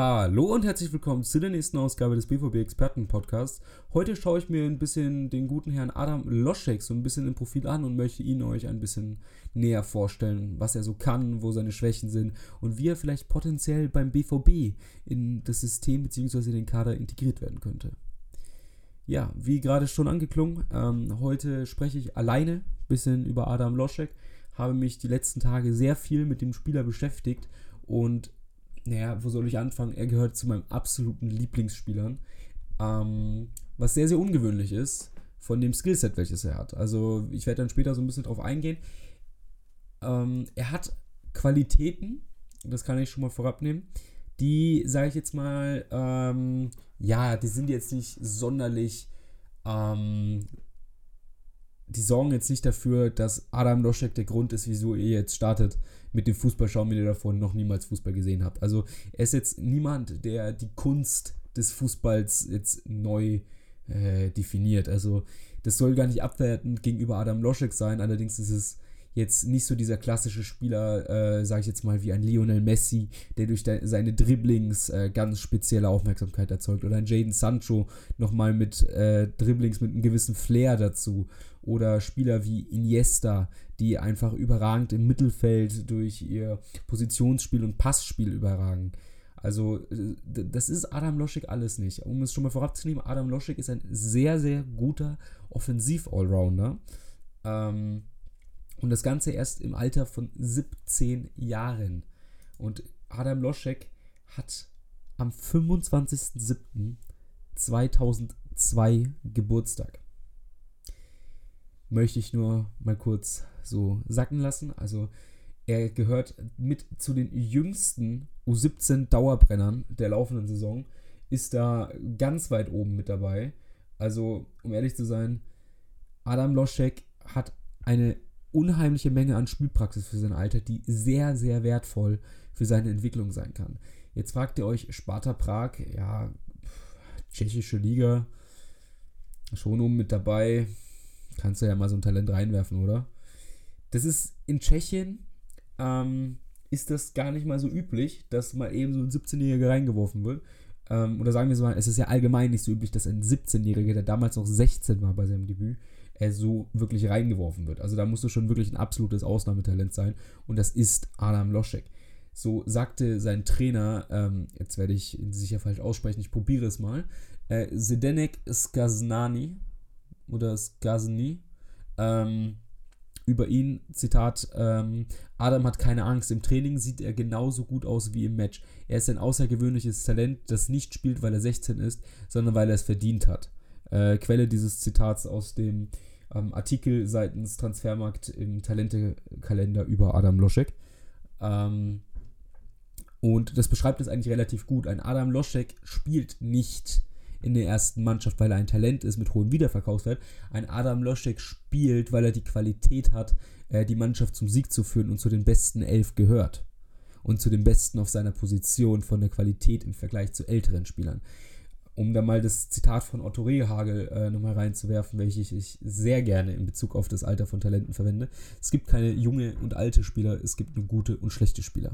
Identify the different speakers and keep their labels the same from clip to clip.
Speaker 1: Hallo und herzlich willkommen zu der nächsten Ausgabe des BVB Experten Podcasts. Heute schaue ich mir ein bisschen den guten Herrn Adam Loschek so ein bisschen im Profil an und möchte ihn euch ein bisschen näher vorstellen, was er so kann, wo seine Schwächen sind und wie er vielleicht potenziell beim BVB in das System bzw. den Kader integriert werden könnte. Ja, wie gerade schon angeklungen, ähm, heute spreche ich alleine ein bisschen über Adam Loschek, habe mich die letzten Tage sehr viel mit dem Spieler beschäftigt und naja, wo soll ich anfangen? Er gehört zu meinen absoluten Lieblingsspielern. Ähm, was sehr, sehr ungewöhnlich ist von dem Skillset, welches er hat. Also ich werde dann später so ein bisschen drauf eingehen. Ähm, er hat Qualitäten, das kann ich schon mal vorab nehmen, die, sage ich jetzt mal, ähm, ja, die sind jetzt nicht sonderlich ähm, die sorgen jetzt nicht dafür, dass Adam Loschek der Grund ist, wieso ihr jetzt startet mit dem Fußballschauen, wenn ihr davon noch niemals Fußball gesehen habt. Also er ist jetzt niemand, der die Kunst des Fußballs jetzt neu äh, definiert. Also das soll gar nicht abwertend gegenüber Adam Loschek sein, allerdings ist es jetzt nicht so dieser klassische Spieler, äh, sage ich jetzt mal, wie ein Lionel Messi, der durch de seine Dribblings äh, ganz spezielle Aufmerksamkeit erzeugt. Oder ein Jaden Sancho nochmal mit äh, Dribblings mit einem gewissen Flair dazu. Oder Spieler wie Iniesta, die einfach überragend im Mittelfeld durch ihr Positionsspiel und Passspiel überragen. Also, äh, das ist Adam Loschik alles nicht. Um es schon mal vorabzunehmen, Adam Loschik ist ein sehr, sehr guter Offensiv-Allrounder. Ähm, und das Ganze erst im Alter von 17 Jahren. Und Adam Loschek hat am 25.07.2002 Geburtstag. Möchte ich nur mal kurz so sacken lassen. Also er gehört mit zu den jüngsten U17 Dauerbrennern der laufenden Saison. Ist da ganz weit oben mit dabei. Also, um ehrlich zu sein, Adam Loschek hat eine unheimliche Menge an Spielpraxis für sein Alter, die sehr, sehr wertvoll für seine Entwicklung sein kann. Jetzt fragt ihr euch, Sparta Prag, ja, tschechische Liga, schon oben mit dabei, kannst du ja mal so ein Talent reinwerfen, oder? Das ist in Tschechien, ähm, ist das gar nicht mal so üblich, dass mal eben so ein 17-Jähriger reingeworfen wird. Ähm, oder sagen wir so mal, es ist ja allgemein nicht so üblich, dass ein 17-Jähriger, der damals noch 16 war bei seinem Debüt, er so wirklich reingeworfen wird. Also da musst du schon wirklich ein absolutes Ausnahmetalent sein. Und das ist Adam Loschek. So sagte sein Trainer, ähm, jetzt werde ich ihn sicher falsch aussprechen, ich probiere es mal, äh, Zdenek Skaznani oder Skazni, ähm, über ihn, Zitat, ähm, Adam hat keine Angst, im Training sieht er genauso gut aus wie im Match. Er ist ein außergewöhnliches Talent, das nicht spielt, weil er 16 ist, sondern weil er es verdient hat. Äh, Quelle dieses Zitats aus dem ähm, Artikel seitens Transfermarkt im Talentekalender über Adam Loschek. Ähm, und das beschreibt es eigentlich relativ gut. Ein Adam Loschek spielt nicht in der ersten Mannschaft, weil er ein Talent ist mit hohem Wiederverkaufswert. Ein Adam Loschek spielt, weil er die Qualität hat, äh, die Mannschaft zum Sieg zu führen und zu den besten elf gehört. Und zu den besten auf seiner Position von der Qualität im Vergleich zu älteren Spielern um da mal das Zitat von Otto Rehagel äh, nochmal reinzuwerfen, welches ich sehr gerne in Bezug auf das Alter von Talenten verwende. Es gibt keine junge und alte Spieler, es gibt nur gute und schlechte Spieler.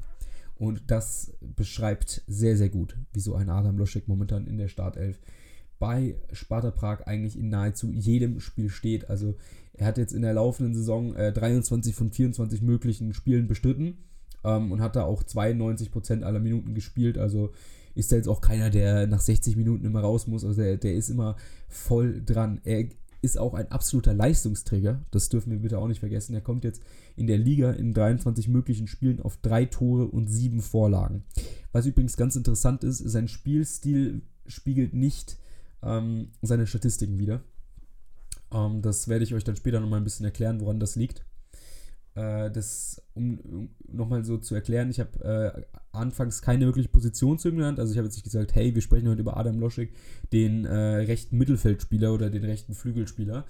Speaker 1: Und das beschreibt sehr, sehr gut, wieso ein Adam Loschek momentan in der Startelf bei Sparta Prag eigentlich in nahezu jedem Spiel steht. Also er hat jetzt in der laufenden Saison äh, 23 von 24 möglichen Spielen bestritten ähm, und hat da auch 92% aller Minuten gespielt. Also ist er jetzt auch keiner, der nach 60 Minuten immer raus muss. Also der, der ist immer voll dran. Er ist auch ein absoluter Leistungsträger. Das dürfen wir bitte auch nicht vergessen. Er kommt jetzt in der Liga in 23 möglichen Spielen auf drei Tore und sieben Vorlagen. Was übrigens ganz interessant ist, sein Spielstil spiegelt nicht ähm, seine Statistiken wieder. Ähm, das werde ich euch dann später nochmal ein bisschen erklären, woran das liegt. Äh, das, um, nochmal so zu erklären, ich habe äh, anfangs keine wirkliche Position zu ihm genannt. Also ich habe jetzt nicht gesagt, hey, wir sprechen heute über Adam Loschik, den äh, rechten Mittelfeldspieler oder den rechten Flügelspieler.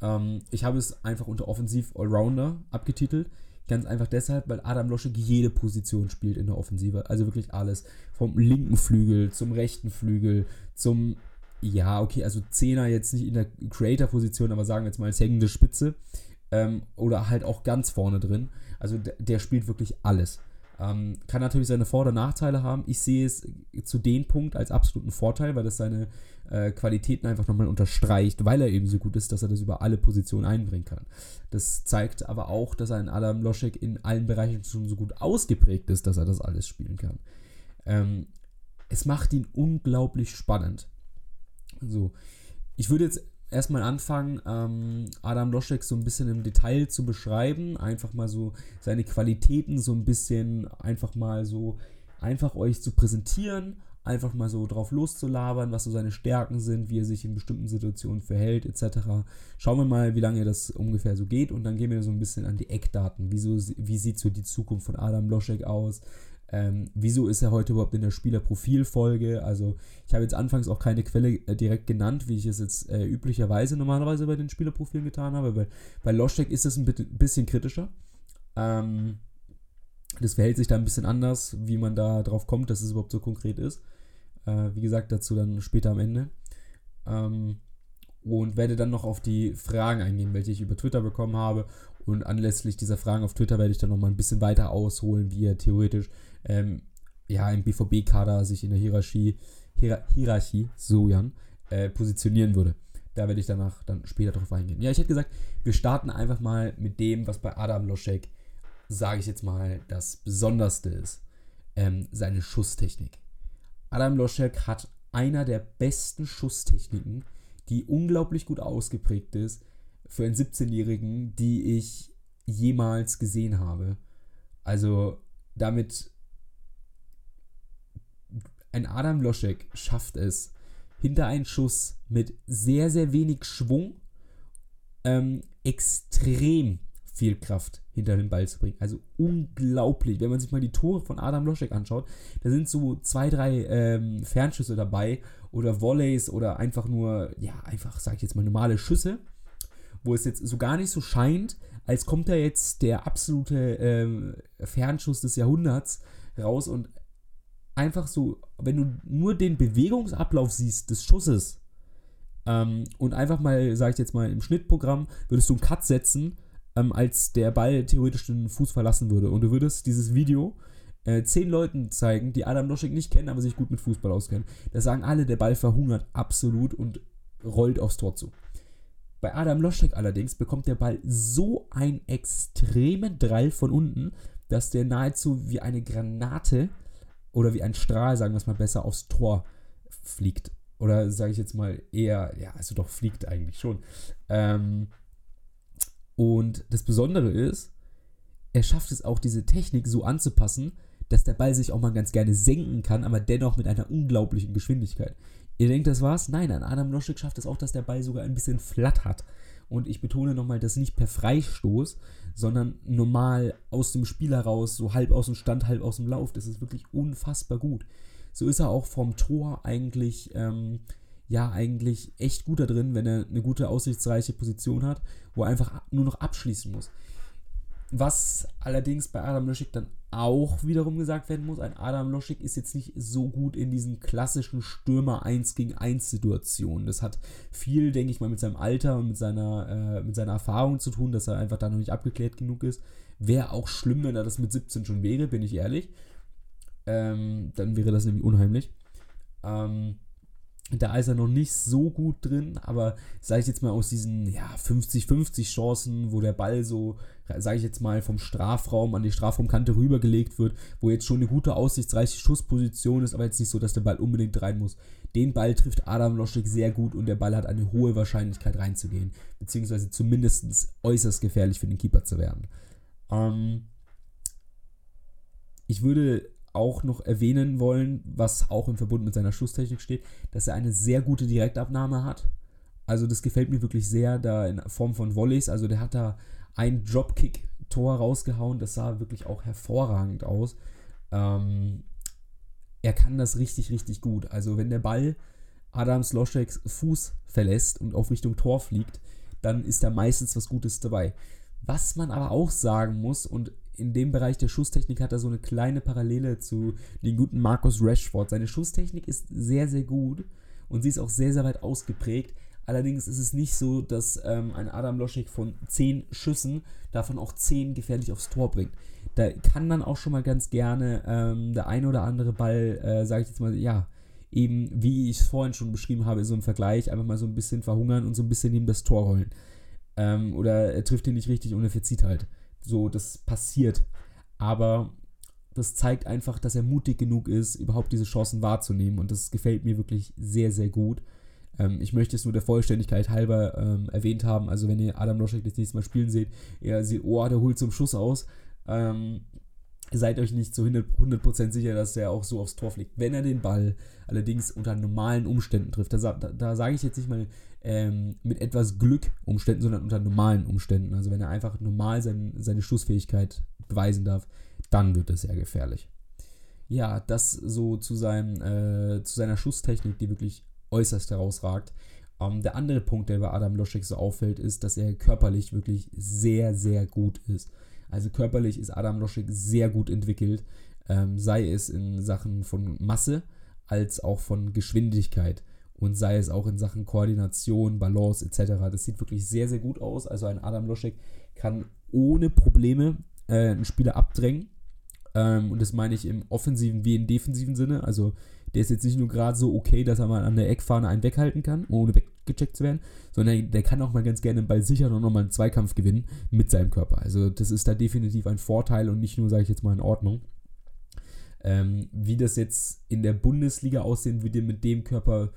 Speaker 1: Ähm, ich habe es einfach unter Offensiv Allrounder abgetitelt. Ganz einfach deshalb, weil Adam Loschik jede Position spielt in der Offensive. Also wirklich alles. Vom linken Flügel zum rechten Flügel, zum, ja, okay, also Zehner jetzt nicht in der Creator-Position, aber sagen wir jetzt mal als hängende Spitze. Ähm, oder halt auch ganz vorne drin. Also der, der spielt wirklich alles. Ähm, kann natürlich seine Vor- oder Nachteile haben. Ich sehe es zu dem Punkt als absoluten Vorteil, weil das seine äh, Qualitäten einfach nochmal unterstreicht, weil er eben so gut ist, dass er das über alle Positionen einbringen kann. Das zeigt aber auch, dass ein Adam Loschek in allen Bereichen schon so gut ausgeprägt ist, dass er das alles spielen kann. Ähm, es macht ihn unglaublich spannend. So, ich würde jetzt erstmal anfangen, ähm, Adam Loschek so ein bisschen im Detail zu beschreiben. Einfach mal so seine Qualitäten so ein bisschen einfach mal so einfach euch zu präsentieren. Einfach mal so drauf loszulabern, was so seine Stärken sind, wie er sich in bestimmten Situationen verhält, etc. Schauen wir mal, wie lange das ungefähr so geht und dann gehen wir so ein bisschen an die Eckdaten. Wieso, wie sieht so die Zukunft von Adam Loschek aus? Ähm, wieso ist er heute überhaupt in der Spielerprofilfolge? Also, ich habe jetzt anfangs auch keine Quelle äh, direkt genannt, wie ich es jetzt äh, üblicherweise normalerweise bei den Spielerprofilen getan habe. Bei, bei Loschek ist es ein bisschen kritischer. Ähm, das verhält sich da ein bisschen anders, wie man da drauf kommt, dass es überhaupt so konkret ist. Äh, wie gesagt, dazu dann später am Ende. Ähm, und werde dann noch auf die Fragen eingehen, welche ich über Twitter bekommen habe. Und anlässlich dieser Fragen auf Twitter werde ich dann noch mal ein bisschen weiter ausholen, wie er theoretisch ähm, ja, im BVB-Kader sich in der Hierarchie, Hier Hierarchie, so Jan, äh, positionieren würde. Da werde ich danach dann später drauf eingehen. Ja, ich hätte gesagt, wir starten einfach mal mit dem, was bei Adam Loschek, sage ich jetzt mal, das Besonderste ist. Ähm, seine Schusstechnik. Adam Loschek hat einer der besten Schusstechniken, die unglaublich gut ausgeprägt ist für einen 17-Jährigen, die ich jemals gesehen habe. Also damit ein Adam Loschek schafft es, hinter einen Schuss mit sehr, sehr wenig Schwung ähm, extrem viel Kraft hinter den Ball zu bringen. Also unglaublich. Wenn man sich mal die Tore von Adam Loschek anschaut, da sind so zwei, drei ähm, Fernschüsse dabei oder Volleys oder einfach nur, ja, einfach, sag ich jetzt mal, normale Schüsse, wo es jetzt so gar nicht so scheint, als kommt da jetzt der absolute ähm, Fernschuss des Jahrhunderts raus und einfach so, wenn du nur den Bewegungsablauf siehst des Schusses ähm, und einfach mal, sag ich jetzt mal, im Schnittprogramm würdest du einen Cut setzen, ähm, als der Ball theoretisch den Fuß verlassen würde und du würdest dieses Video äh, zehn Leuten zeigen, die Adam Loschik nicht kennen, aber sich gut mit Fußball auskennen. Da sagen alle, der Ball verhungert absolut und rollt aufs Tor zu. Bei Adam Loschek allerdings bekommt der Ball so einen extremen Drall von unten, dass der nahezu wie eine Granate oder wie ein Strahl, sagen wir es mal besser, aufs Tor fliegt. Oder sage ich jetzt mal eher, ja, also doch fliegt eigentlich schon. Ähm, und das Besondere ist, er schafft es auch, diese Technik so anzupassen, dass der Ball sich auch mal ganz gerne senken kann, aber dennoch mit einer unglaublichen Geschwindigkeit. Ihr denkt, das war's? Nein, an Adam Loschik schafft es auch, dass der Ball sogar ein bisschen flatt hat. Und ich betone nochmal, das nicht per Freistoß, sondern normal aus dem Spiel heraus, so halb aus dem Stand, halb aus dem Lauf. Das ist wirklich unfassbar gut. So ist er auch vom Tor eigentlich, ähm, ja, eigentlich echt gut da drin, wenn er eine gute, aussichtsreiche Position hat, wo er einfach nur noch abschließen muss. Was allerdings bei Adam Loschik dann auch wiederum gesagt werden muss, ein Adam Loschik ist jetzt nicht so gut in diesen klassischen Stürmer 1 gegen 1 Situationen. Das hat viel, denke ich mal, mit seinem Alter und mit seiner, äh, mit seiner Erfahrung zu tun, dass er einfach da noch nicht abgeklärt genug ist. Wäre auch schlimm, wenn er das mit 17 schon wäre, bin ich ehrlich. Ähm, dann wäre das nämlich unheimlich. Ähm, da ist er noch nicht so gut drin, aber sage ich jetzt mal aus diesen ja, 50-50 Chancen, wo der Ball so, sage ich jetzt mal, vom Strafraum an die Strafraumkante rübergelegt wird, wo jetzt schon eine gute aussichtsreiche Schussposition ist, aber jetzt nicht so, dass der Ball unbedingt rein muss. Den Ball trifft Adam Loschik sehr gut und der Ball hat eine hohe Wahrscheinlichkeit reinzugehen, beziehungsweise zumindest äußerst gefährlich für den Keeper zu werden. Ähm, ich würde auch noch erwähnen wollen, was auch im Verbund mit seiner Schusstechnik steht, dass er eine sehr gute Direktabnahme hat. Also das gefällt mir wirklich sehr, da in Form von Volleys. Also der hat da ein Dropkick-Tor rausgehauen, das sah wirklich auch hervorragend aus. Ähm, er kann das richtig, richtig gut. Also wenn der Ball Adams Loscheks Fuß verlässt und auf Richtung Tor fliegt, dann ist da meistens was Gutes dabei. Was man aber auch sagen muss, und in dem Bereich der Schusstechnik hat er so eine kleine Parallele zu den guten Markus Rashford. Seine Schusstechnik ist sehr, sehr gut und sie ist auch sehr, sehr weit ausgeprägt, Allerdings ist es nicht so, dass ähm, ein Adam Loschek von 10 Schüssen davon auch 10 gefährlich aufs Tor bringt. Da kann dann auch schon mal ganz gerne ähm, der ein oder andere Ball, äh, sage ich jetzt mal, ja, eben, wie ich es vorhin schon beschrieben habe, so im Vergleich, einfach mal so ein bisschen verhungern und so ein bisschen neben das Tor rollen. Ähm, oder er trifft ihn nicht richtig und er verzieht halt. So, das passiert. Aber das zeigt einfach, dass er mutig genug ist, überhaupt diese Chancen wahrzunehmen. Und das gefällt mir wirklich sehr, sehr gut. Ähm, ich möchte es nur der Vollständigkeit halber ähm, erwähnt haben. Also, wenn ihr Adam Loschek das nächste Mal spielen seht, ihr seht, oh, der holt zum Schuss aus. Ähm, seid euch nicht zu 100% sicher, dass er auch so aufs Tor fliegt. Wenn er den Ball allerdings unter normalen Umständen trifft, da, da, da sage ich jetzt nicht mal ähm, mit etwas Glück Umständen, sondern unter normalen Umständen. Also wenn er einfach normal sein, seine Schussfähigkeit beweisen darf, dann wird es sehr gefährlich. Ja, das so zu, seinem, äh, zu seiner Schusstechnik, die wirklich äußerst herausragt. Ähm, der andere Punkt, der bei Adam Loschek so auffällt, ist, dass er körperlich wirklich sehr, sehr gut ist. Also körperlich ist Adam Loschek sehr gut entwickelt, ähm, sei es in Sachen von Masse als auch von Geschwindigkeit und sei es auch in Sachen Koordination, Balance etc. Das sieht wirklich sehr, sehr gut aus. Also ein Adam Loschek kann ohne Probleme äh, einen Spieler abdrängen ähm, und das meine ich im offensiven wie im defensiven Sinne. Also der ist jetzt nicht nur gerade so okay, dass er mal an der Eckfahne einen weghalten kann, ohne weggecheckt zu werden, sondern der kann auch mal ganz gerne den Ball sichern und nochmal einen Zweikampf gewinnen mit seinem Körper. Also das ist da definitiv ein Vorteil und nicht nur, sage ich jetzt mal, in Ordnung. Ähm, wie das jetzt in der Bundesliga aussehen würde mit dem Körper,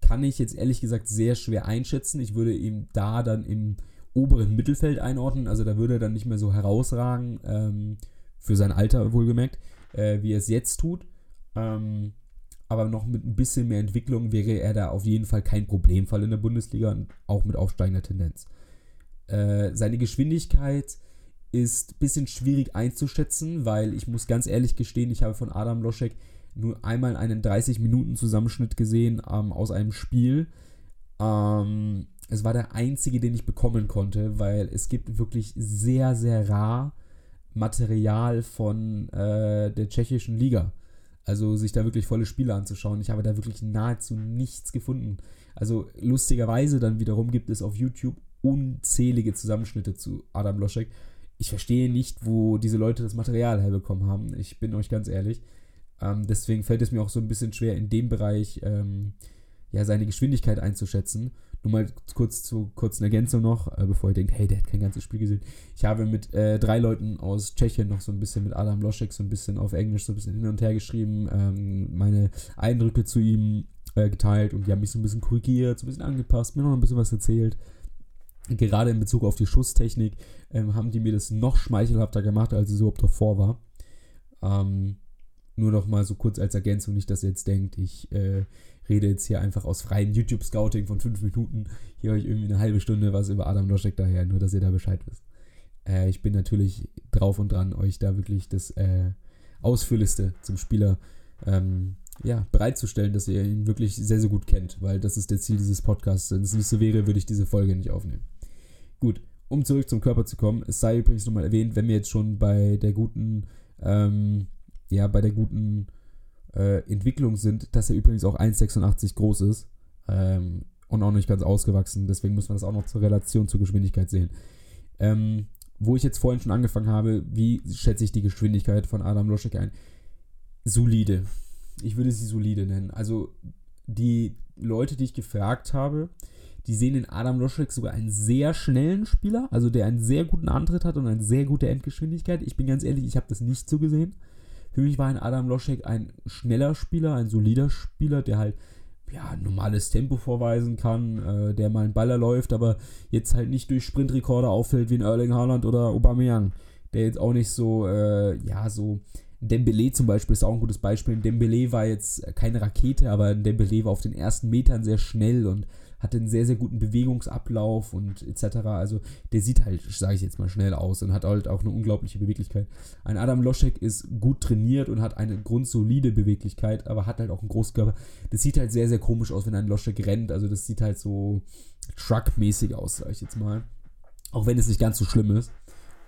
Speaker 1: kann ich jetzt ehrlich gesagt sehr schwer einschätzen. Ich würde ihm da dann im oberen Mittelfeld einordnen. Also da würde er dann nicht mehr so herausragen. Ähm, für sein Alter wohlgemerkt, äh, wie er es jetzt tut. Ähm, aber noch mit ein bisschen mehr Entwicklung wäre er da auf jeden Fall kein Problemfall in der Bundesliga und auch mit aufsteigender Tendenz. Äh, seine Geschwindigkeit ist ein bisschen schwierig einzuschätzen, weil ich muss ganz ehrlich gestehen, ich habe von Adam Loschek nur einmal einen 30-Minuten-Zusammenschnitt gesehen ähm, aus einem Spiel. Ähm, es war der einzige, den ich bekommen konnte, weil es gibt wirklich sehr, sehr rar Material von äh, der tschechischen Liga. Also sich da wirklich volle Spiele anzuschauen. Ich habe da wirklich nahezu nichts gefunden. Also lustigerweise dann wiederum gibt es auf YouTube unzählige Zusammenschnitte zu Adam Loschek. Ich verstehe nicht, wo diese Leute das Material herbekommen haben. Ich bin euch ganz ehrlich. Ähm, deswegen fällt es mir auch so ein bisschen schwer, in dem Bereich ähm, ja, seine Geschwindigkeit einzuschätzen. Nur mal kurz zur kurzen Ergänzung noch, äh, bevor ihr denkt, hey, der hat kein ganzes Spiel gesehen. Ich habe mit äh, drei Leuten aus Tschechien noch so ein bisschen mit Adam Loschek so ein bisschen auf Englisch so ein bisschen hin und her geschrieben, ähm, meine Eindrücke zu ihm äh, geteilt und die haben mich so ein bisschen korrigiert, so ein bisschen angepasst, mir noch ein bisschen was erzählt. Gerade in Bezug auf die Schusstechnik ähm, haben die mir das noch schmeichelhafter gemacht, als es überhaupt davor war. Ähm, nur noch mal so kurz als Ergänzung, nicht, dass ihr jetzt denkt, ich äh, rede jetzt hier einfach aus freiem YouTube-Scouting von fünf Minuten hier euch irgendwie eine halbe Stunde was über Adam Loschek daher, nur dass ihr da Bescheid wisst. Äh, ich bin natürlich drauf und dran, euch da wirklich das äh, Ausführlichste zum Spieler ähm, ja, bereitzustellen, dass ihr ihn wirklich sehr, sehr gut kennt, weil das ist der Ziel dieses Podcasts. Wenn es nicht so wäre, würde ich diese Folge nicht aufnehmen. Gut, um zurück zum Körper zu kommen, es sei übrigens nochmal erwähnt, wenn wir jetzt schon bei der guten, ähm, ja, bei der guten äh, Entwicklung sind, dass er übrigens auch 1,86 groß ist ähm, und auch nicht ganz ausgewachsen. Deswegen muss man das auch noch zur Relation zur Geschwindigkeit sehen. Ähm, wo ich jetzt vorhin schon angefangen habe, wie schätze ich die Geschwindigkeit von Adam Loschek ein? Solide. Ich würde sie solide nennen. Also die Leute, die ich gefragt habe, die sehen in Adam Loschek sogar einen sehr schnellen Spieler, also der einen sehr guten Antritt hat und eine sehr gute Endgeschwindigkeit. Ich bin ganz ehrlich, ich habe das nicht so gesehen. Für mich war ein Adam Loschek ein schneller Spieler, ein solider Spieler, der halt ja, normales Tempo vorweisen kann, äh, der mal einen Baller läuft, aber jetzt halt nicht durch Sprintrekorde auffällt wie ein Erling Haaland oder Aubameyang, der jetzt auch nicht so, äh, ja, so Dembele zum Beispiel ist auch ein gutes Beispiel. Dembele war jetzt keine Rakete, aber Dembele war auf den ersten Metern sehr schnell und hat einen sehr, sehr guten Bewegungsablauf und etc. Also der sieht halt, sage ich jetzt mal, schnell aus und hat halt auch eine unglaubliche Beweglichkeit. Ein Adam Loschek ist gut trainiert und hat eine grundsolide Beweglichkeit, aber hat halt auch einen Großkörper. Das sieht halt sehr, sehr komisch aus, wenn ein Loschek rennt. Also das sieht halt so Truck-mäßig aus, sage ich jetzt mal. Auch wenn es nicht ganz so schlimm ist.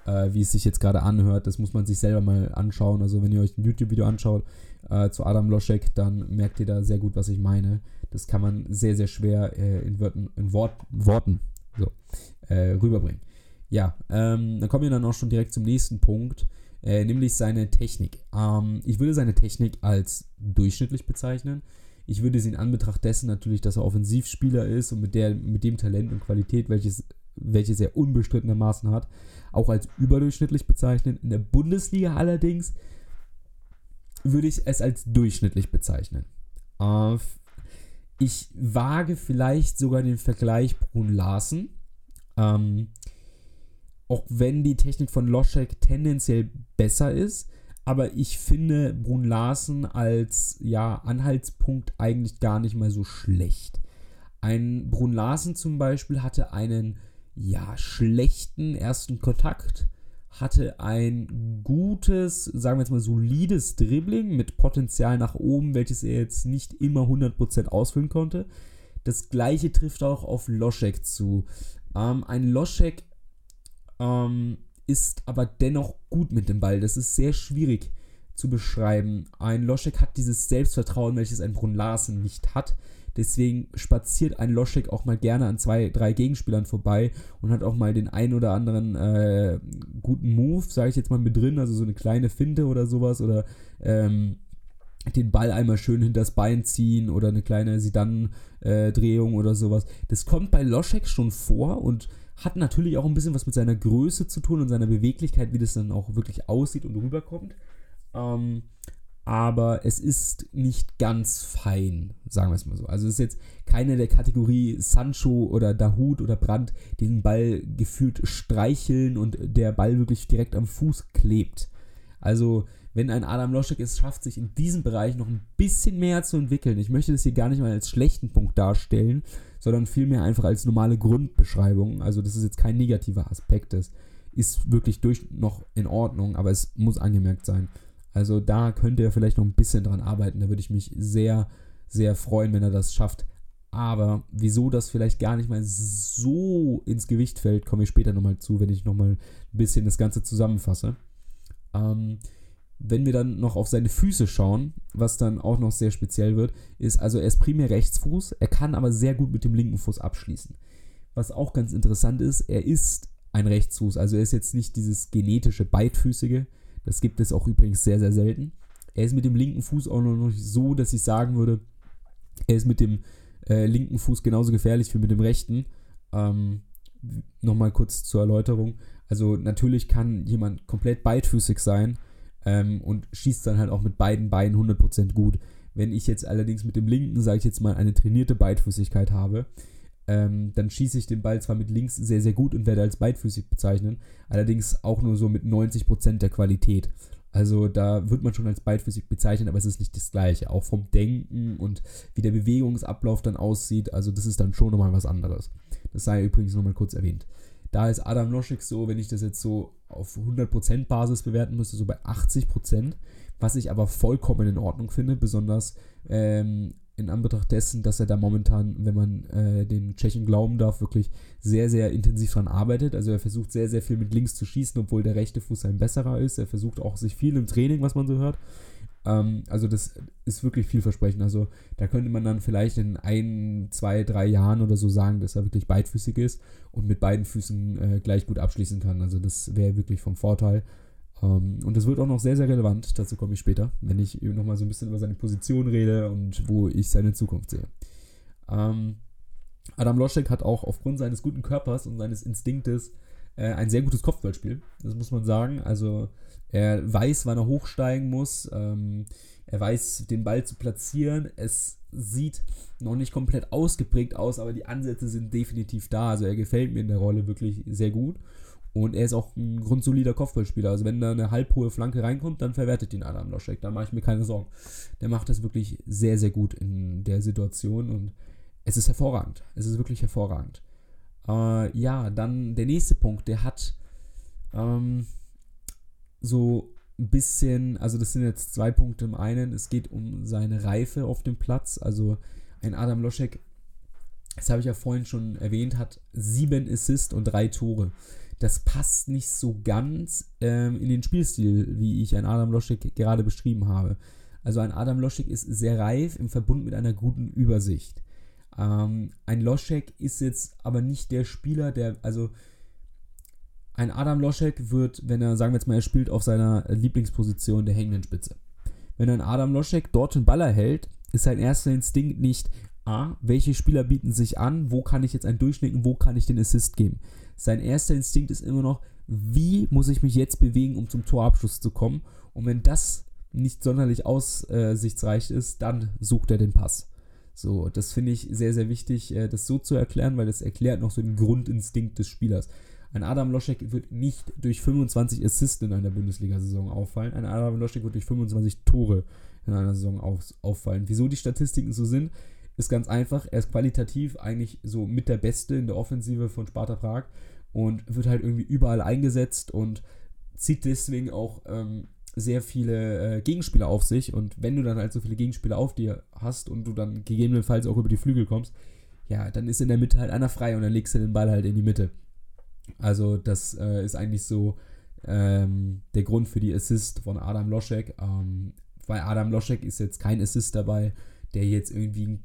Speaker 1: äh, wie es sich jetzt gerade anhört. Das muss man sich selber mal anschauen. Also wenn ihr euch ein YouTube-Video anschaut äh, zu Adam Loschek, dann merkt ihr da sehr gut, was ich meine. Das kann man sehr, sehr schwer äh, in, Wörten, in Wort, Worten so, äh, rüberbringen. Ja, ähm, dann kommen wir dann auch schon direkt zum nächsten Punkt, äh, nämlich seine Technik. Ähm, ich würde seine Technik als durchschnittlich bezeichnen. Ich würde sie in Anbetracht dessen natürlich, dass er Offensivspieler ist und mit, der, mit dem Talent und Qualität, welches, welches er unbestrittenermaßen hat, auch als überdurchschnittlich bezeichnen. In der Bundesliga allerdings würde ich es als durchschnittlich bezeichnen. Äh, ich wage vielleicht sogar den Vergleich Brun Larsen. Ähm, auch wenn die Technik von Loschek tendenziell besser ist, aber ich finde Brun Larsen als ja, Anhaltspunkt eigentlich gar nicht mal so schlecht. Ein Brun Larsen zum Beispiel hatte einen ja, schlechten ersten Kontakt, hatte ein gutes, sagen wir jetzt mal solides Dribbling mit Potenzial nach oben, welches er jetzt nicht immer 100% ausfüllen konnte. Das gleiche trifft auch auf Loschek zu. Ähm, ein Loschek ähm, ist aber dennoch gut mit dem Ball. Das ist sehr schwierig zu beschreiben. Ein Loschek hat dieses Selbstvertrauen, welches ein Brun Larsen nicht hat. Deswegen spaziert ein Loschek auch mal gerne an zwei, drei Gegenspielern vorbei und hat auch mal den ein oder anderen äh, guten Move, sage ich jetzt mal mit drin, also so eine kleine Finte oder sowas oder ähm, den Ball einmal schön hinters Bein ziehen oder eine kleine Sidan-Drehung oder sowas. Das kommt bei Loschek schon vor und hat natürlich auch ein bisschen was mit seiner Größe zu tun und seiner Beweglichkeit, wie das dann auch wirklich aussieht und rüberkommt. Ähm, aber es ist nicht ganz fein, sagen wir es mal so. Also es ist jetzt keine der Kategorie Sancho oder Dahut oder Brandt, die den Ball gefühlt streicheln und der Ball wirklich direkt am Fuß klebt. Also wenn ein Adam Loschek es schafft, sich in diesem Bereich noch ein bisschen mehr zu entwickeln, ich möchte das hier gar nicht mal als schlechten Punkt darstellen, sondern vielmehr einfach als normale Grundbeschreibung. Also das ist jetzt kein negativer Aspekt, das ist wirklich durch noch in Ordnung, aber es muss angemerkt sein. Also da könnte er vielleicht noch ein bisschen dran arbeiten. Da würde ich mich sehr, sehr freuen, wenn er das schafft. Aber wieso das vielleicht gar nicht mal so ins Gewicht fällt, komme ich später nochmal zu, wenn ich nochmal ein bisschen das Ganze zusammenfasse. Ähm, wenn wir dann noch auf seine Füße schauen, was dann auch noch sehr speziell wird, ist also er ist primär Rechtsfuß, er kann aber sehr gut mit dem linken Fuß abschließen. Was auch ganz interessant ist, er ist ein Rechtsfuß, also er ist jetzt nicht dieses genetische Beidfüßige, das gibt es auch übrigens sehr, sehr selten. Er ist mit dem linken Fuß auch noch nicht so, dass ich sagen würde, er ist mit dem äh, linken Fuß genauso gefährlich wie mit dem rechten. Ähm, Nochmal kurz zur Erläuterung. Also natürlich kann jemand komplett beidfüßig sein ähm, und schießt dann halt auch mit beiden Beinen 100% gut. Wenn ich jetzt allerdings mit dem linken, sage ich jetzt mal, eine trainierte Beidfüßigkeit habe, ähm, dann schieße ich den Ball zwar mit links sehr, sehr gut und werde als beidfüßig bezeichnen, allerdings auch nur so mit 90% der Qualität. Also da wird man schon als beidfüßig bezeichnen, aber es ist nicht das gleiche. Auch vom Denken und wie der Bewegungsablauf dann aussieht, also das ist dann schon nochmal was anderes. Das sei übrigens nochmal kurz erwähnt. Da ist Adam Loschik so, wenn ich das jetzt so auf 100% Basis bewerten müsste, so bei 80%, was ich aber vollkommen in Ordnung finde, besonders ähm, in Anbetracht dessen, dass er da momentan, wenn man äh, den Tschechen glauben darf, wirklich sehr, sehr intensiv dran arbeitet. Also er versucht sehr, sehr viel mit links zu schießen, obwohl der rechte Fuß ein besserer ist. Er versucht auch sich viel im Training, was man so hört. Ähm, also das ist wirklich vielversprechend. Also da könnte man dann vielleicht in ein, zwei, drei Jahren oder so sagen, dass er wirklich beidfüßig ist und mit beiden Füßen äh, gleich gut abschließen kann. Also das wäre wirklich vom Vorteil. Ähm, und das wird auch noch sehr, sehr relevant, dazu komme ich später, wenn ich nochmal so ein bisschen über seine Position rede und wo ich seine Zukunft sehe. Ähm, Adam Loschek hat auch aufgrund seines guten Körpers und seines Instinktes äh, ein sehr gutes Kopfballspiel, das muss man sagen. Also er weiß, wann er hochsteigen muss, ähm, er weiß, den Ball zu platzieren. Es sieht noch nicht komplett ausgeprägt aus, aber die Ansätze sind definitiv da. Also er gefällt mir in der Rolle wirklich sehr gut. Und er ist auch ein grundsolider Kopfballspieler. Also wenn da eine halbhohe Flanke reinkommt, dann verwertet ihn Adam Loschek. Da mache ich mir keine Sorgen. Der macht das wirklich sehr, sehr gut in der Situation und es ist hervorragend. Es ist wirklich hervorragend. Äh, ja, dann der nächste Punkt, der hat ähm, so ein bisschen, also das sind jetzt zwei Punkte im einen. Es geht um seine Reife auf dem Platz. Also ein Adam Loschek, das habe ich ja vorhin schon erwähnt, hat sieben Assists und drei Tore. Das passt nicht so ganz ähm, in den Spielstil, wie ich ein Adam Loschek gerade beschrieben habe. Also ein Adam Loschek ist sehr reif im Verbund mit einer guten Übersicht. Ähm, ein Loschek ist jetzt aber nicht der Spieler, der, also ein Adam Loschek wird, wenn er, sagen wir jetzt mal, er spielt auf seiner Lieblingsposition der hängenden Spitze. Wenn ein Adam Loschek dort den Ball erhält, ist sein erster Instinkt nicht, A, welche Spieler bieten sich an, wo kann ich jetzt einen durchschnicken, wo kann ich den Assist geben. Sein erster Instinkt ist immer noch, wie muss ich mich jetzt bewegen, um zum Torabschluss zu kommen. Und wenn das nicht sonderlich aussichtsreich ist, dann sucht er den Pass. So, das finde ich sehr, sehr wichtig, äh, das so zu erklären, weil das erklärt noch so den Grundinstinkt des Spielers. Ein Adam Loschek wird nicht durch 25 Assists in einer Bundesliga-Saison auffallen. Ein Adam Loschek wird durch 25 Tore in einer Saison auf, auffallen. Wieso die Statistiken so sind, ist ganz einfach. Er ist qualitativ eigentlich so mit der Beste in der Offensive von Sparta Prag und wird halt irgendwie überall eingesetzt und zieht deswegen auch ähm, sehr viele äh, Gegenspieler auf sich. Und wenn du dann halt so viele Gegenspieler auf dir hast und du dann gegebenenfalls auch über die Flügel kommst, ja, dann ist in der Mitte halt einer frei und dann legst du den Ball halt in die Mitte. Also, das äh, ist eigentlich so ähm, der Grund für die Assist von Adam Loschek. Ähm, weil Adam Loschek ist jetzt kein Assist dabei, der jetzt irgendwie ein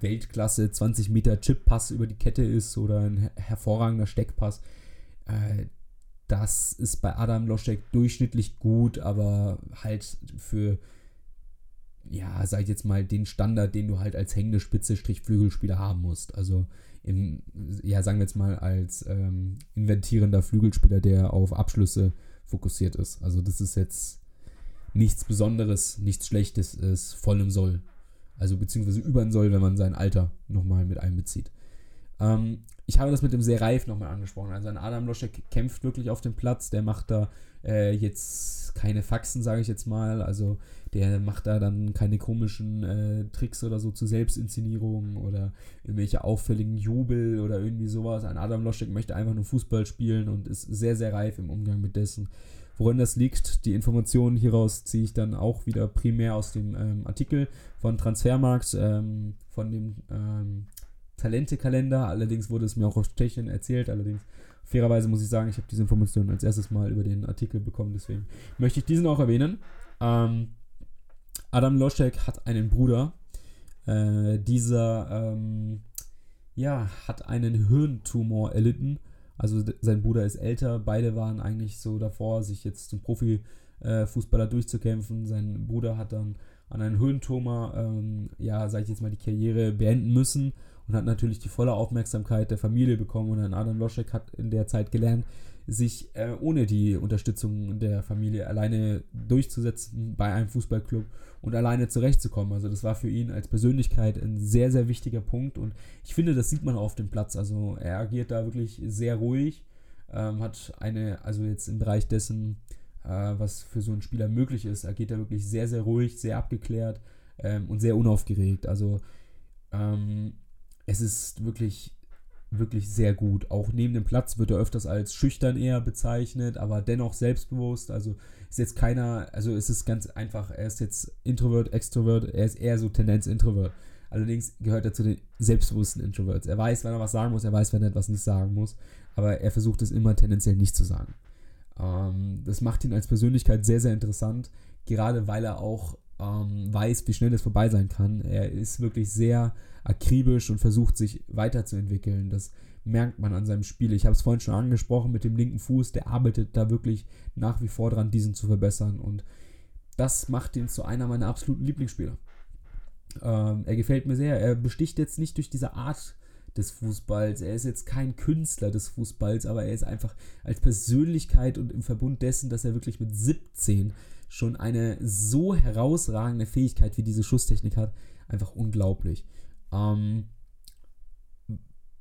Speaker 1: Weltklasse 20 Meter Chip-Pass über die Kette ist oder ein hervorragender Steckpass. Äh, das ist bei Adam Loschek durchschnittlich gut, aber halt für, ja, sag ich jetzt mal, den Standard, den du halt als hängende Spitze Flügelspieler haben musst. Also, im, ja, sagen wir jetzt mal, als ähm, inventierender Flügelspieler, der auf Abschlüsse fokussiert ist. Also, das ist jetzt nichts Besonderes, nichts Schlechtes, ist voll im Soll. Also, beziehungsweise über ein Soll, wenn man sein Alter nochmal mit einbezieht. Ähm, ich habe das mit dem sehr reif nochmal angesprochen. Also ein Adam Loschek kämpft wirklich auf dem Platz, der macht da äh, jetzt keine Faxen, sage ich jetzt mal. Also der macht da dann keine komischen äh, Tricks oder so zur Selbstinszenierung oder irgendwelche auffälligen Jubel oder irgendwie sowas. Ein Adam Loschek möchte einfach nur Fußball spielen und ist sehr, sehr reif im Umgang mit dessen. Woran das liegt, die Informationen hieraus ziehe ich dann auch wieder primär aus dem ähm, Artikel von Transfermarkt, ähm, von dem ähm, Talentekalender. Allerdings wurde es mir auch aus Tschechien erzählt. Allerdings, fairerweise muss ich sagen, ich habe diese Informationen als erstes Mal über den Artikel bekommen. Deswegen möchte ich diesen auch erwähnen. Ähm, Adam Loschek hat einen Bruder. Äh, dieser ähm, ja, hat einen Hirntumor erlitten. Also sein Bruder ist älter. Beide waren eigentlich so davor, sich jetzt zum Profifußballer äh, durchzukämpfen. Sein Bruder hat dann an einen Hirntumor, ähm, ja, sag ich jetzt mal, die Karriere beenden müssen und hat natürlich die volle Aufmerksamkeit der Familie bekommen. Und ein Adam Loschek hat in der Zeit gelernt, sich äh, ohne die Unterstützung der Familie alleine durchzusetzen bei einem Fußballclub und alleine zurechtzukommen. Also das war für ihn als Persönlichkeit ein sehr, sehr wichtiger Punkt und ich finde, das sieht man auf dem Platz. Also er agiert da wirklich sehr ruhig, ähm, hat eine, also jetzt im Bereich dessen, äh, was für so einen Spieler möglich ist, agiert er wirklich sehr, sehr ruhig, sehr abgeklärt ähm, und sehr unaufgeregt. Also ähm, es ist wirklich, wirklich sehr gut. Auch neben dem Platz wird er öfters als schüchtern eher bezeichnet, aber dennoch selbstbewusst. Also ist jetzt keiner, also es ist ganz einfach, er ist jetzt Introvert, Extrovert, er ist eher so Tendenz Introvert. Allerdings gehört er zu den selbstbewussten Introverts. Er weiß, wenn er was sagen muss, er weiß, wenn er etwas nicht sagen muss, aber er versucht es immer tendenziell nicht zu sagen. Ähm, das macht ihn als Persönlichkeit sehr, sehr interessant, gerade weil er auch ähm, weiß, wie schnell es vorbei sein kann. Er ist wirklich sehr akribisch und versucht sich weiterzuentwickeln. Das merkt man an seinem Spiel. Ich habe es vorhin schon angesprochen mit dem linken Fuß, der arbeitet da wirklich nach wie vor dran, diesen zu verbessern. Und das macht ihn zu einer meiner absoluten Lieblingsspieler. Ähm, er gefällt mir sehr. Er besticht jetzt nicht durch diese Art des Fußballs. Er ist jetzt kein Künstler des Fußballs, aber er ist einfach als Persönlichkeit und im Verbund dessen, dass er wirklich mit 17 schon eine so herausragende Fähigkeit wie diese Schusstechnik hat, einfach unglaublich. Ähm,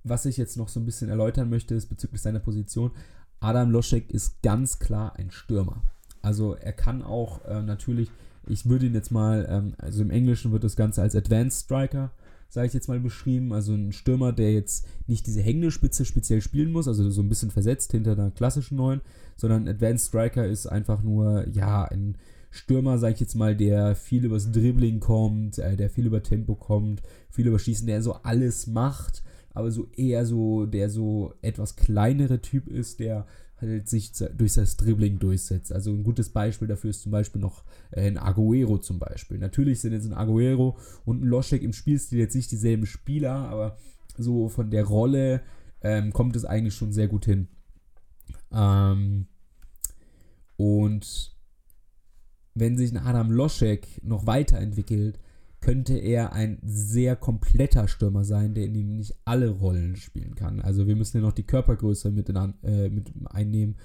Speaker 1: was ich jetzt noch so ein bisschen erläutern möchte, ist bezüglich seiner Position. Adam Loschek ist ganz klar ein Stürmer. Also er kann auch äh, natürlich, ich würde ihn jetzt mal, ähm, also im Englischen wird das Ganze als Advanced Striker, sage ich jetzt mal, beschrieben. Also ein Stürmer, der jetzt nicht diese hängende Spitze speziell spielen muss, also so ein bisschen versetzt hinter einer klassischen Neuen, sondern Advanced Striker ist einfach nur, ja, ein Stürmer, sage ich jetzt mal, der viel übers Dribbling kommt, äh, der viel über Tempo kommt, viel über Schießen, der so alles macht, aber so eher so, der so etwas kleinere Typ ist, der halt sich durch das Dribbling durchsetzt. Also ein gutes Beispiel dafür ist zum Beispiel noch äh, ein Aguero zum Beispiel. Natürlich sind jetzt ein Aguero und ein Loschek im Spielstil jetzt nicht dieselben Spieler, aber so von der Rolle ähm, kommt es eigentlich schon sehr gut hin. Ähm, und wenn sich ein Adam Loschek noch weiterentwickelt, könnte er ein sehr kompletter Stürmer sein, der in ihm nicht alle Rollen spielen kann. Also wir müssen ja noch die Körpergröße mit, in, äh, mit einnehmen,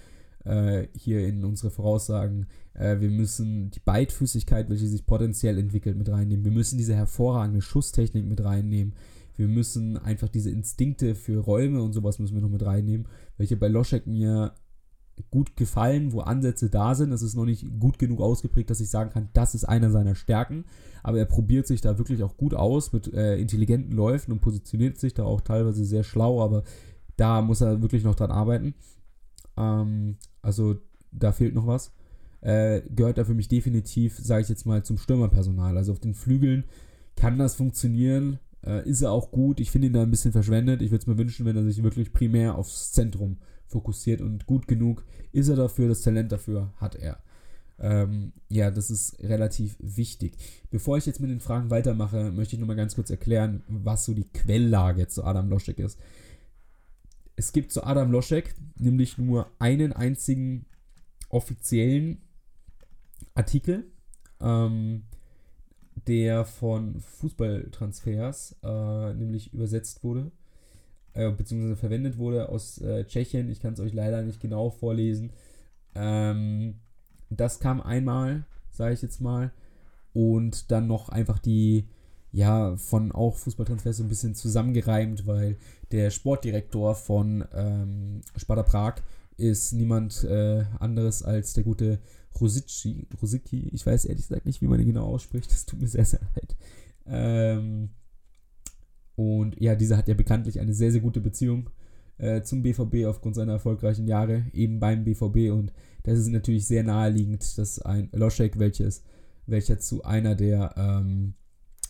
Speaker 1: äh, hier in unsere Voraussagen. Äh, wir müssen die Beidfüßigkeit, welche sich potenziell entwickelt, mit reinnehmen. Wir müssen diese hervorragende Schusstechnik mit reinnehmen. Wir müssen einfach diese Instinkte für Räume und sowas müssen wir noch mit reinnehmen, welche bei Loschek mir gut gefallen, wo Ansätze da sind. Es ist noch nicht gut genug ausgeprägt, dass ich sagen kann, das ist einer seiner Stärken. Aber er probiert sich da wirklich auch gut aus mit äh, intelligenten Läufen und positioniert sich da auch teilweise sehr schlau, aber da muss er wirklich noch dran arbeiten. Ähm, also da fehlt noch was. Äh, gehört er für mich definitiv, sage ich jetzt mal, zum Stürmerpersonal. Also auf den Flügeln kann das funktionieren. Äh, ist er auch gut. Ich finde ihn da ein bisschen verschwendet. Ich würde es mir wünschen, wenn er sich wirklich primär aufs Zentrum fokussiert und gut genug ist er dafür, das Talent dafür hat er. Ähm, ja, das ist relativ wichtig. Bevor ich jetzt mit den Fragen weitermache, möchte ich nochmal ganz kurz erklären, was so die Quelllage zu Adam Loschek ist. Es gibt zu Adam Loschek nämlich nur einen einzigen offiziellen Artikel, ähm, der von Fußballtransfers äh, nämlich übersetzt wurde äh, beziehungsweise verwendet wurde aus äh, Tschechien. Ich kann es euch leider nicht genau vorlesen. Ähm, das kam einmal, sage ich jetzt mal. Und dann noch einfach die, ja, von auch Fußballtransfers so ein bisschen zusammengereimt, weil der Sportdirektor von ähm, Sparta Prag ist niemand äh, anderes als der gute Rosici, Rosicki. Ich weiß ehrlich gesagt nicht, wie man ihn genau ausspricht. Das tut mir sehr, sehr leid. Ähm, und ja, dieser hat ja bekanntlich eine sehr, sehr gute Beziehung äh, zum BVB aufgrund seiner erfolgreichen Jahre, eben beim BVB. Und das ist natürlich sehr naheliegend, dass ein Loschek, welches, welcher zu einer der, ähm,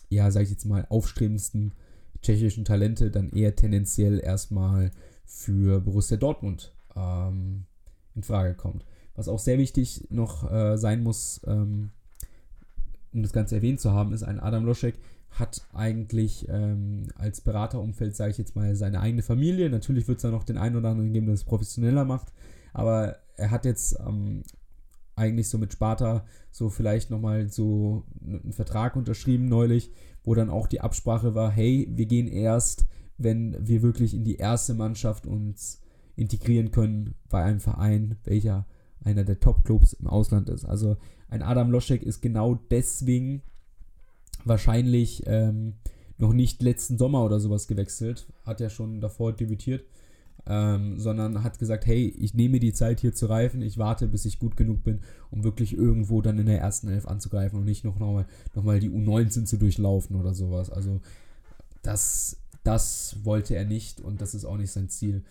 Speaker 1: ja, sag ich jetzt mal, aufstrebendsten tschechischen Talente dann eher tendenziell erstmal für Borussia Dortmund ähm, in Frage kommt. Was auch sehr wichtig noch äh, sein muss, ähm, um das Ganze erwähnt zu haben, ist ein Adam Loschek, hat eigentlich ähm, als Beraterumfeld, sage ich jetzt mal, seine eigene Familie. Natürlich wird es da noch den einen oder anderen geben, der es professioneller macht. Aber er hat jetzt ähm, eigentlich so mit Sparta so vielleicht nochmal so einen Vertrag unterschrieben neulich, wo dann auch die Absprache war, hey, wir gehen erst, wenn wir wirklich in die erste Mannschaft uns integrieren können bei einem Verein, welcher einer der Top-Clubs im Ausland ist. Also ein Adam Loschek ist genau deswegen wahrscheinlich ähm, noch nicht letzten Sommer oder sowas gewechselt, hat ja schon davor debütiert, ähm, sondern hat gesagt, hey, ich nehme die Zeit hier zu reifen, ich warte, bis ich gut genug bin, um wirklich irgendwo dann in der ersten Elf anzugreifen und nicht noch, mal, noch mal die U19 zu durchlaufen oder sowas. Also das, das wollte er nicht und das ist auch nicht sein Ziel.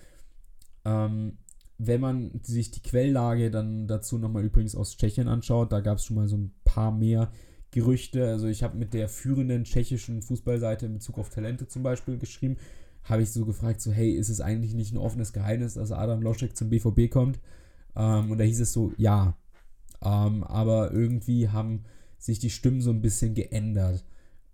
Speaker 1: Ähm, wenn man sich die Quelllage dann dazu nochmal übrigens aus Tschechien anschaut, da gab es schon mal so ein paar mehr Gerüchte. Also ich habe mit der führenden tschechischen Fußballseite in Bezug auf Talente zum Beispiel geschrieben, habe ich so gefragt, so hey, ist es eigentlich nicht ein offenes Geheimnis, dass Adam Loschek zum BVB kommt? Ähm, und da hieß es so, ja. Ähm, aber irgendwie haben sich die Stimmen so ein bisschen geändert.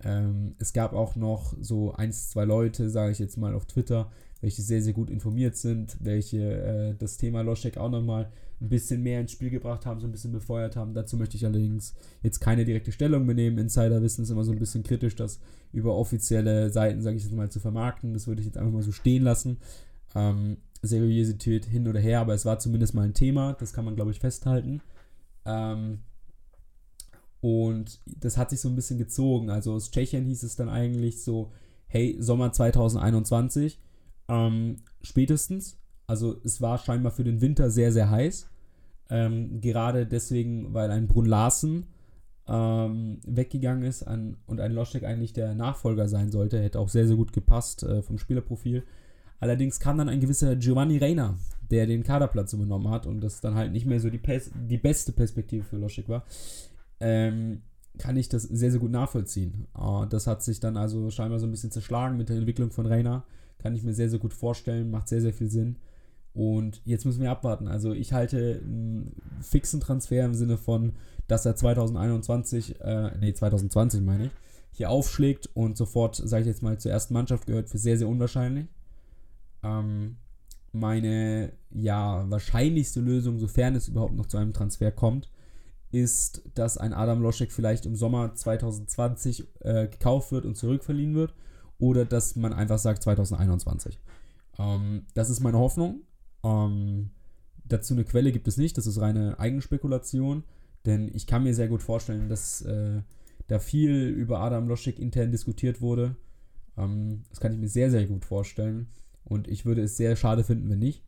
Speaker 1: Ähm, es gab auch noch so ein, zwei Leute, sage ich jetzt mal auf Twitter, welche sehr, sehr gut informiert sind, welche äh, das Thema Loschek auch nochmal ein bisschen mehr ins Spiel gebracht haben, so ein bisschen befeuert haben. Dazu möchte ich allerdings jetzt keine direkte Stellung benehmen. Insider wissen es immer so ein bisschen kritisch, das über offizielle Seiten, sage ich jetzt mal, zu vermarkten. Das würde ich jetzt einfach mal so stehen lassen. Ähm, Seriosität hin oder her, aber es war zumindest mal ein Thema, das kann man, glaube ich, festhalten. Ähm, und das hat sich so ein bisschen gezogen. Also aus Tschechien hieß es dann eigentlich so, hey, Sommer 2021, ähm, spätestens. Also es war scheinbar für den Winter sehr, sehr heiß. Ähm, gerade deswegen, weil ein Brunn Larsen ähm, weggegangen ist an, und ein Loschek eigentlich der Nachfolger sein sollte. Hätte auch sehr, sehr gut gepasst äh, vom Spielerprofil. Allerdings kam dann ein gewisser Giovanni Reina, der den Kaderplatz übernommen hat und das dann halt nicht mehr so die, die beste Perspektive für Loschek war. Ähm, kann ich das sehr, sehr gut nachvollziehen. Uh, das hat sich dann also scheinbar so ein bisschen zerschlagen mit der Entwicklung von Reiner. Kann ich mir sehr, sehr gut vorstellen, macht sehr, sehr viel Sinn. Und jetzt müssen wir abwarten. Also ich halte einen fixen Transfer im Sinne von, dass er 2021, äh, nee, 2020 meine ich, hier aufschlägt und sofort, sage ich jetzt mal, zur ersten Mannschaft gehört, für sehr, sehr unwahrscheinlich. Ähm, meine, ja, wahrscheinlichste Lösung, sofern es überhaupt noch zu einem Transfer kommt, ist, dass ein Adam Loschek vielleicht im Sommer 2020 äh, gekauft wird und zurückverliehen wird oder dass man einfach sagt 2021. Ähm, das ist meine Hoffnung. Ähm, dazu eine Quelle gibt es nicht, das ist reine Eigenspekulation, denn ich kann mir sehr gut vorstellen, dass äh, da viel über Adam Loschek intern diskutiert wurde. Ähm, das kann ich mir sehr, sehr gut vorstellen und ich würde es sehr schade finden, wenn nicht.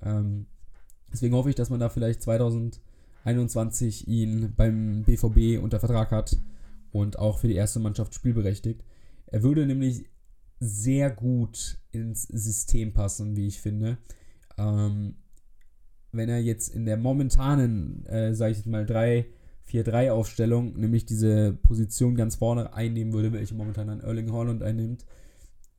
Speaker 1: Ähm, deswegen hoffe ich, dass man da vielleicht 2021 ihn beim BVB unter Vertrag hat und auch für die erste Mannschaft spielberechtigt. Er würde nämlich sehr gut ins System passen, wie ich finde. Ähm, wenn er jetzt in der momentanen, äh, sage ich jetzt mal, 3-4-3-Aufstellung, nämlich diese Position ganz vorne einnehmen würde, welche momentan dann Erling Holland einnimmt,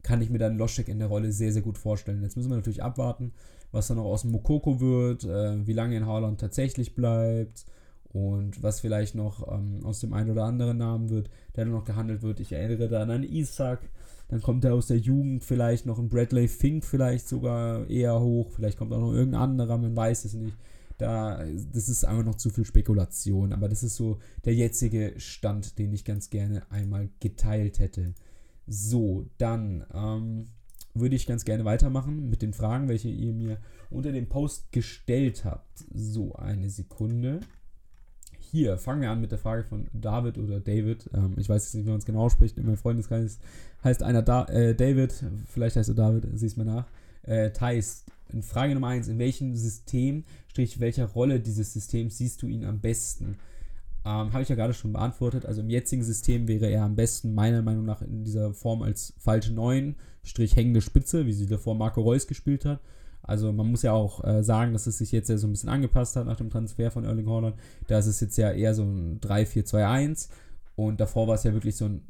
Speaker 1: kann ich mir dann Loschek in der Rolle sehr, sehr gut vorstellen. Jetzt müssen wir natürlich abwarten, was dann noch aus dem Mokoko wird, äh, wie lange in Haaland tatsächlich bleibt und was vielleicht noch ähm, aus dem einen oder anderen Namen wird, der dann noch gehandelt wird. Ich erinnere dann an Isaac, dann kommt er aus der Jugend vielleicht noch ein Bradley Fink vielleicht sogar eher hoch. Vielleicht kommt auch noch irgendein anderer, man weiß es nicht. Da, das ist einfach noch zu viel Spekulation. Aber das ist so der jetzige Stand, den ich ganz gerne einmal geteilt hätte. So, dann ähm, würde ich ganz gerne weitermachen mit den Fragen, welche ihr mir unter dem Post gestellt habt. So, eine Sekunde hier fangen wir an mit der Frage von David oder David. Ähm, ich weiß jetzt nicht, wie man es genau ausspricht. In meinem Freundeskreis heißt einer da äh, David, vielleicht heißt er David, siehst mal nach. Äh, Thais, Frage Nummer 1. In welchem System, strich welcher Rolle dieses Systems siehst du ihn am besten? Ähm, Habe ich ja gerade schon beantwortet. Also im jetzigen System wäre er am besten meiner Meinung nach in dieser Form als falsche 9, strich hängende Spitze, wie sie davor Marco Reus gespielt hat. Also man muss ja auch äh, sagen, dass es sich jetzt ja so ein bisschen angepasst hat nach dem Transfer von Erling Haaland. Da ist es jetzt ja eher so ein 3-4-2-1 und davor war es ja wirklich so ein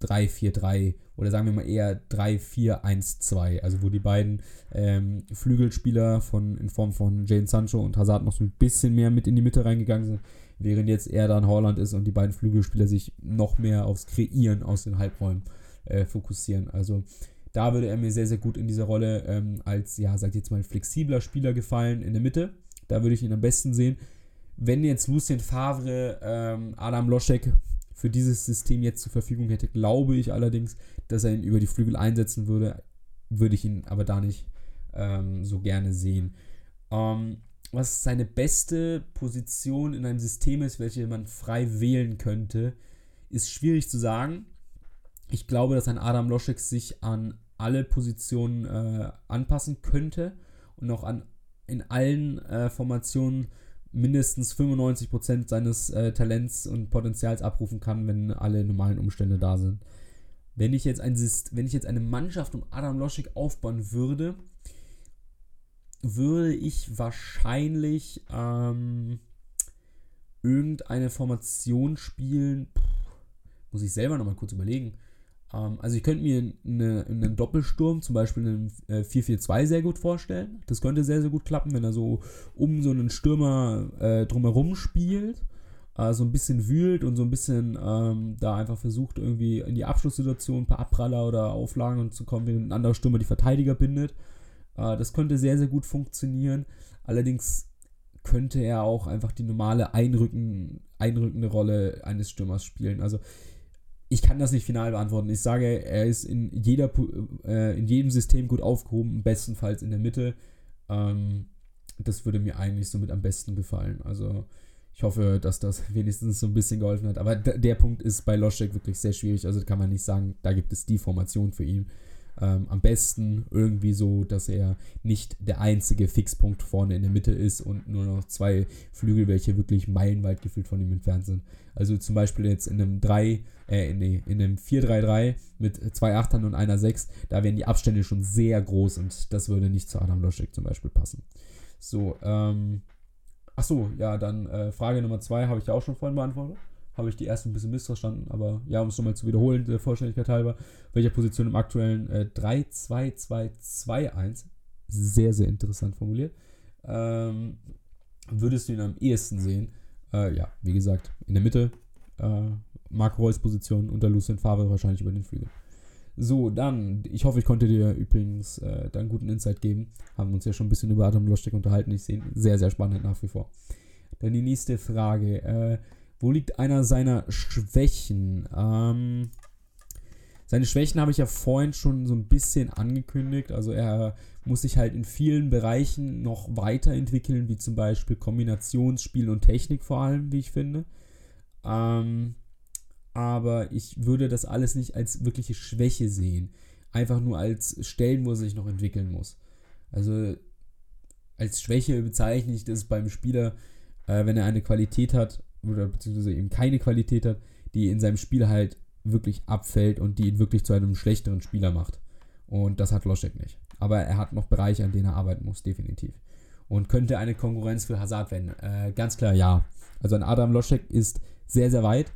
Speaker 1: 3-4-3 oder sagen wir mal eher 3-4-1-2. Also wo die beiden ähm, Flügelspieler von, in Form von Jane Sancho und Hazard noch so ein bisschen mehr mit in die Mitte reingegangen sind, während jetzt eher dann Haaland ist und die beiden Flügelspieler sich noch mehr aufs Kreieren aus den Halbräumen äh, fokussieren. Also da würde er mir sehr, sehr gut in dieser Rolle ähm, als, ja, sag jetzt mal, flexibler Spieler gefallen in der Mitte. Da würde ich ihn am besten sehen. Wenn jetzt Lucien Favre ähm, Adam Loschek für dieses System jetzt zur Verfügung hätte, glaube ich allerdings, dass er ihn über die Flügel einsetzen würde. Würde ich ihn aber da nicht ähm, so gerne sehen. Ähm, was seine beste Position in einem System ist, welche man frei wählen könnte, ist schwierig zu sagen. Ich glaube, dass ein Adam Loschek sich an alle Positionen äh, anpassen könnte und auch an, in allen äh, Formationen mindestens 95% seines äh, Talents und Potenzials abrufen kann, wenn alle normalen Umstände da sind. Wenn ich jetzt, ein, wenn ich jetzt eine Mannschaft um Adam Loschik aufbauen würde, würde ich wahrscheinlich ähm, irgendeine Formation spielen. Puh, muss ich selber nochmal kurz überlegen. Ähm, also ich könnte mir eine, einen Doppelsturm, zum Beispiel einen äh, 4-4-2 sehr gut vorstellen. Das könnte sehr, sehr gut klappen, wenn er so um so einen Stürmer äh, drumherum spielt. Äh, so ein bisschen wühlt und so ein bisschen ähm, da einfach versucht, irgendwie in die Abschlusssituation ein paar Abpraller oder Auflagen zu kommen, während ein anderer Stürmer die Verteidiger bindet. Äh, das könnte sehr, sehr gut funktionieren. Allerdings könnte er auch einfach die normale einrücken, einrückende Rolle eines Stürmers spielen. Also ich kann das nicht final beantworten. Ich sage, er ist in, jeder, äh, in jedem System gut aufgehoben, bestenfalls in der Mitte. Ähm, das würde mir eigentlich somit am besten gefallen. Also ich hoffe, dass das wenigstens so ein bisschen geholfen hat. Aber der Punkt ist bei Loschek wirklich sehr schwierig. Also kann man nicht sagen, da gibt es die Formation für ihn ähm, am besten irgendwie so, dass er nicht der einzige Fixpunkt vorne in der Mitte ist und nur noch zwei Flügel, welche wirklich meilenweit gefühlt von ihm entfernt sind. Also zum Beispiel jetzt in einem 3, äh, nee, in einem 4-3-3 mit zwei Achtern und einer 6, da wären die Abstände schon sehr groß und das würde nicht zu Adam Loschek zum Beispiel passen. So, ähm, ach so, ja, dann äh, Frage Nummer 2 habe ich ja auch schon vorhin beantwortet. Habe ich die ersten ein bisschen missverstanden, aber ja, um es nochmal zu wiederholen, der Vollständigkeit halber, welcher Position im aktuellen äh, 3-2-2-2-1, sehr, sehr interessant formuliert, ähm, würdest du ihn am ehesten sehen? Äh, ja, wie gesagt, in der Mitte, äh, Marco Reus Position unter Lucien Favre wahrscheinlich über den Flügel. So, dann, ich hoffe, ich konnte dir übrigens äh, da einen guten Insight geben. Haben uns ja schon ein bisschen über Adam Loschek unterhalten. Ich sehe ihn sehr, sehr spannend nach wie vor. Dann die nächste Frage. Äh, wo liegt einer seiner Schwächen? Ähm, seine Schwächen habe ich ja vorhin schon so ein bisschen angekündigt. Also er muss sich halt in vielen Bereichen noch weiterentwickeln, wie zum Beispiel Kombinationsspiel und Technik vor allem, wie ich finde. Ähm, aber ich würde das alles nicht als wirkliche Schwäche sehen. Einfach nur als Stellen, wo er sich noch entwickeln muss. Also als Schwäche bezeichne ich das beim Spieler, äh, wenn er eine Qualität hat, oder beziehungsweise eben keine Qualität hat, die in seinem Spiel halt wirklich abfällt und die ihn wirklich zu einem schlechteren Spieler macht. Und das hat Loschek nicht. Aber er hat noch Bereiche, an denen er arbeiten muss, definitiv. Und könnte eine Konkurrenz für Hazard werden? Äh, ganz klar ja. Also ein Adam Loschek ist sehr, sehr weit.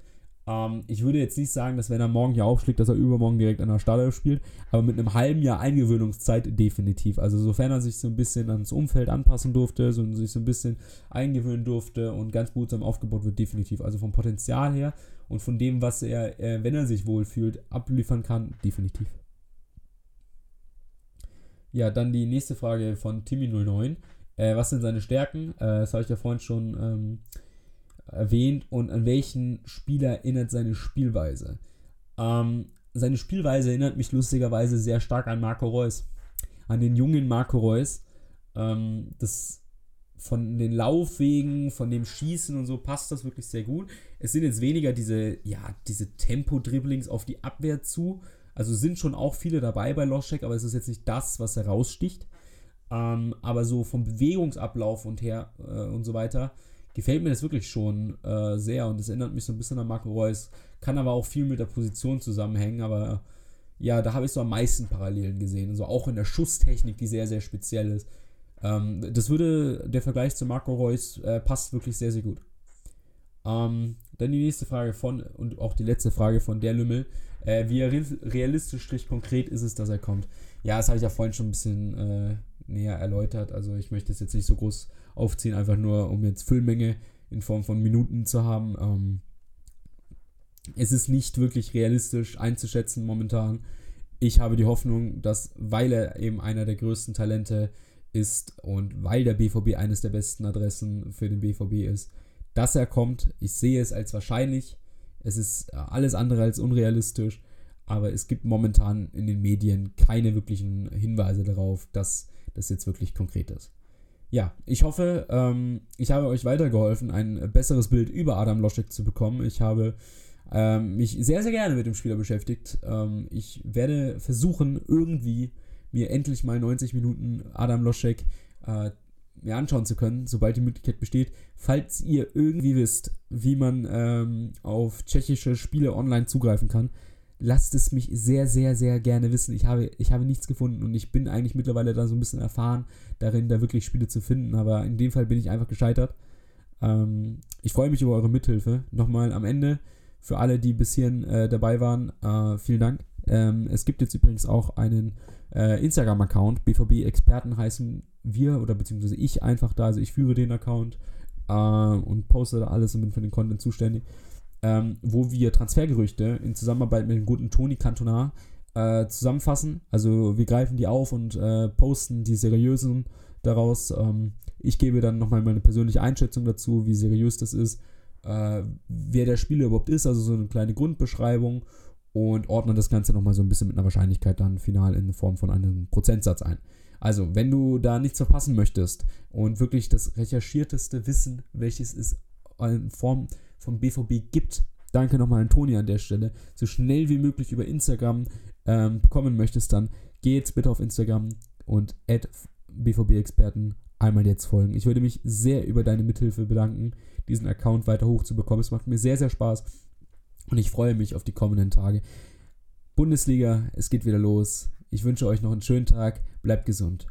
Speaker 1: Ähm, ich würde jetzt nicht sagen, dass wenn er morgen hier aufschlägt, dass er übermorgen direkt an der Startelf spielt, aber mit einem halben Jahr Eingewöhnungszeit definitiv. Also sofern er sich so ein bisschen ans Umfeld anpassen durfte, so, sich so ein bisschen eingewöhnen durfte und ganz behutsam aufgebaut wird, definitiv. Also vom Potenzial her und von dem, was er, äh, wenn er sich wohlfühlt, abliefern kann, definitiv. Ja, dann die nächste Frage von Timmy09. Äh, was sind seine Stärken? Äh, das habe ich ja vorhin schon ähm, erwähnt und an welchen Spieler erinnert seine Spielweise. Ähm, seine Spielweise erinnert mich lustigerweise sehr stark an Marco Reus. An den jungen Marco Reus. Ähm, das von den Laufwegen, von dem Schießen und so passt das wirklich sehr gut. Es sind jetzt weniger diese, ja, diese Tempo-Dribblings auf die Abwehr zu. Also sind schon auch viele dabei bei Loschek, aber es ist jetzt nicht das, was heraussticht. Ähm, aber so vom Bewegungsablauf und her äh, und so weiter gefällt mir das wirklich schon äh, sehr und es erinnert mich so ein bisschen an Marco Reus. Kann aber auch viel mit der Position zusammenhängen, aber ja, da habe ich so am meisten Parallelen gesehen. Also auch in der Schusstechnik, die sehr, sehr speziell ist. Ähm, das würde, der Vergleich zu Marco Reus äh, passt wirklich sehr, sehr gut. Ähm, dann die nächste Frage von, und auch die letzte Frage von der Lümmel. Äh, wie realistisch konkret ist es, dass er kommt? Ja, das habe ich ja vorhin schon ein bisschen äh, näher erläutert. Also ich möchte es jetzt nicht so groß aufziehen, einfach nur um jetzt Füllmenge in Form von Minuten zu haben. Ähm, es ist nicht wirklich realistisch einzuschätzen momentan. Ich habe die Hoffnung, dass, weil er eben einer der größten Talente ist und weil der BVB eines der besten Adressen für den BVB ist, dass er kommt. Ich sehe es als wahrscheinlich. Es ist alles andere als unrealistisch, aber es gibt momentan in den Medien keine wirklichen Hinweise darauf, dass das jetzt wirklich konkret ist. Ja, ich hoffe, ähm, ich habe euch weitergeholfen, ein besseres Bild über Adam Loschek zu bekommen. Ich habe ähm, mich sehr, sehr gerne mit dem Spieler beschäftigt. Ähm, ich werde versuchen, irgendwie mir endlich mal 90 Minuten Adam Loschek äh, mir anschauen zu können, sobald die Möglichkeit besteht. Falls ihr irgendwie wisst, wie man ähm, auf tschechische Spiele online zugreifen kann, lasst es mich sehr, sehr, sehr gerne wissen. Ich habe, ich habe nichts gefunden und ich bin eigentlich mittlerweile da so ein bisschen erfahren darin, da wirklich Spiele zu finden. Aber in dem Fall bin ich einfach gescheitert. Ähm, ich freue mich über eure Mithilfe. Nochmal am Ende für alle, die bis hierhin äh, dabei waren, äh, vielen Dank. Ähm, es gibt jetzt übrigens auch einen äh, Instagram-Account. BVB-Experten heißen wir oder beziehungsweise ich einfach da. Also ich führe den Account äh, und poste da alles und bin für den Content zuständig ähm, wo wir Transfergerüchte in Zusammenarbeit mit dem guten Toni Cantona äh, zusammenfassen. Also wir greifen die auf und äh, posten die seriösen daraus. Ähm, ich gebe dann nochmal meine persönliche Einschätzung dazu, wie seriös das ist, äh, wer der Spieler überhaupt ist, also so eine kleine Grundbeschreibung und ordne das Ganze nochmal so ein bisschen mit einer Wahrscheinlichkeit dann final in Form von einem Prozentsatz ein. Also, wenn du da nichts verpassen möchtest und wirklich das recherchierteste Wissen, welches es in Form vom BVB gibt, danke nochmal an Toni an der Stelle, so schnell wie möglich über Instagram ähm, bekommen möchtest, dann geh jetzt bitte auf Instagram und add BVB-Experten einmal jetzt folgen. Ich würde mich sehr über deine Mithilfe bedanken, diesen Account weiter hochzubekommen. Es macht mir sehr, sehr Spaß und ich freue mich auf die kommenden Tage. Bundesliga, es geht wieder los. Ich wünsche euch noch einen schönen Tag, bleibt gesund